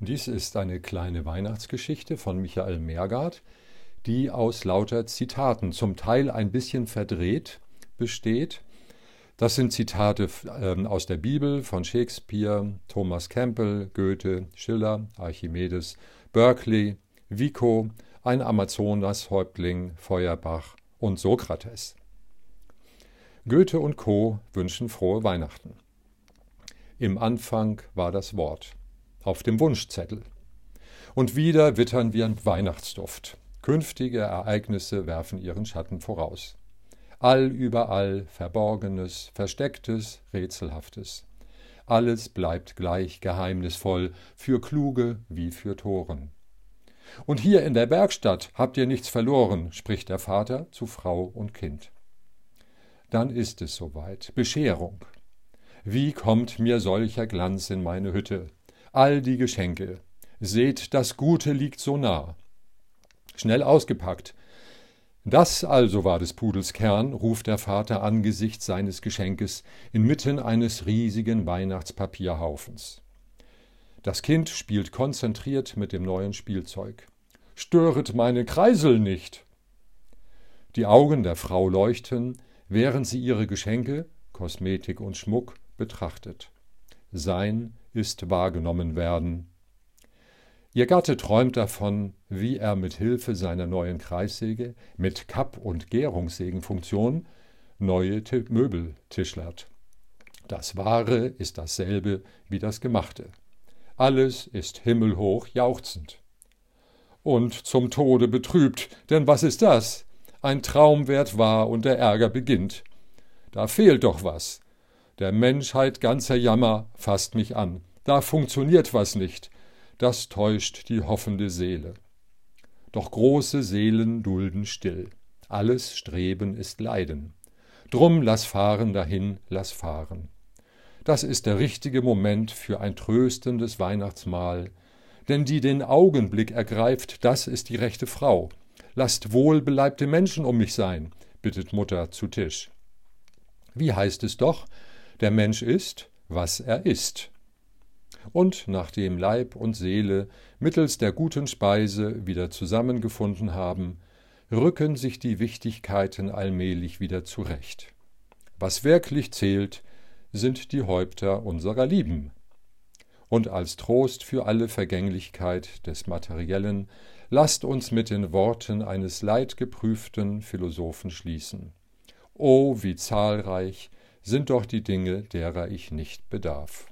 Dies ist eine kleine Weihnachtsgeschichte von Michael Mergard, die aus lauter Zitaten, zum Teil ein bisschen verdreht, besteht. Das sind Zitate ähm, aus der Bibel von Shakespeare, Thomas Campbell, Goethe, Schiller, Archimedes, Berkeley, Vico, ein Amazonashäuptling, Feuerbach und Sokrates. Goethe und Co. wünschen frohe Weihnachten. Im Anfang war das Wort auf dem Wunschzettel. Und wieder wittern wir Weihnachtsduft. Künftige Ereignisse werfen ihren Schatten voraus. Allüberall Verborgenes, Verstecktes, Rätselhaftes. Alles bleibt gleich geheimnisvoll, für Kluge wie für Toren. Und hier in der Werkstatt habt ihr nichts verloren, spricht der Vater zu Frau und Kind. Dann ist es soweit, Bescherung. Wie kommt mir solcher Glanz in meine Hütte? All die Geschenke. Seht, das Gute liegt so nah. Schnell ausgepackt. Das also war des Pudels Kern, ruft der Vater angesichts seines Geschenkes inmitten eines riesigen Weihnachtspapierhaufens. Das Kind spielt konzentriert mit dem neuen Spielzeug. Störet meine Kreisel nicht! Die Augen der Frau leuchten, während sie ihre Geschenke, Kosmetik und Schmuck, betrachtet. Sein ist wahrgenommen werden. Ihr Gatte träumt davon, wie er mit Hilfe seiner neuen Kreissäge mit Kapp- und Gärungssägenfunktion neue Möbel tischlert. Das Wahre ist dasselbe wie das Gemachte. Alles ist himmelhoch jauchzend. Und zum Tode betrübt, denn was ist das? Ein Traum wird wahr und der Ärger beginnt. Da fehlt doch was, der Menschheit ganzer Jammer fasst mich an. Da funktioniert was nicht. Das täuscht die hoffende Seele. Doch große Seelen dulden still. Alles Streben ist Leiden. Drum lass fahren dahin, lass fahren. Das ist der richtige Moment für ein tröstendes Weihnachtsmahl. Denn die den Augenblick ergreift, das ist die rechte Frau. Lasst wohlbeleibte Menschen um mich sein, bittet Mutter zu Tisch. Wie heißt es doch, der Mensch ist, was er ist. Und nachdem Leib und Seele mittels der guten Speise wieder zusammengefunden haben, rücken sich die Wichtigkeiten allmählich wieder zurecht. Was wirklich zählt, sind die Häupter unserer Lieben. Und als Trost für alle Vergänglichkeit des Materiellen lasst uns mit den Worten eines leidgeprüften Philosophen schließen. O, wie zahlreich sind doch die Dinge, derer ich nicht bedarf.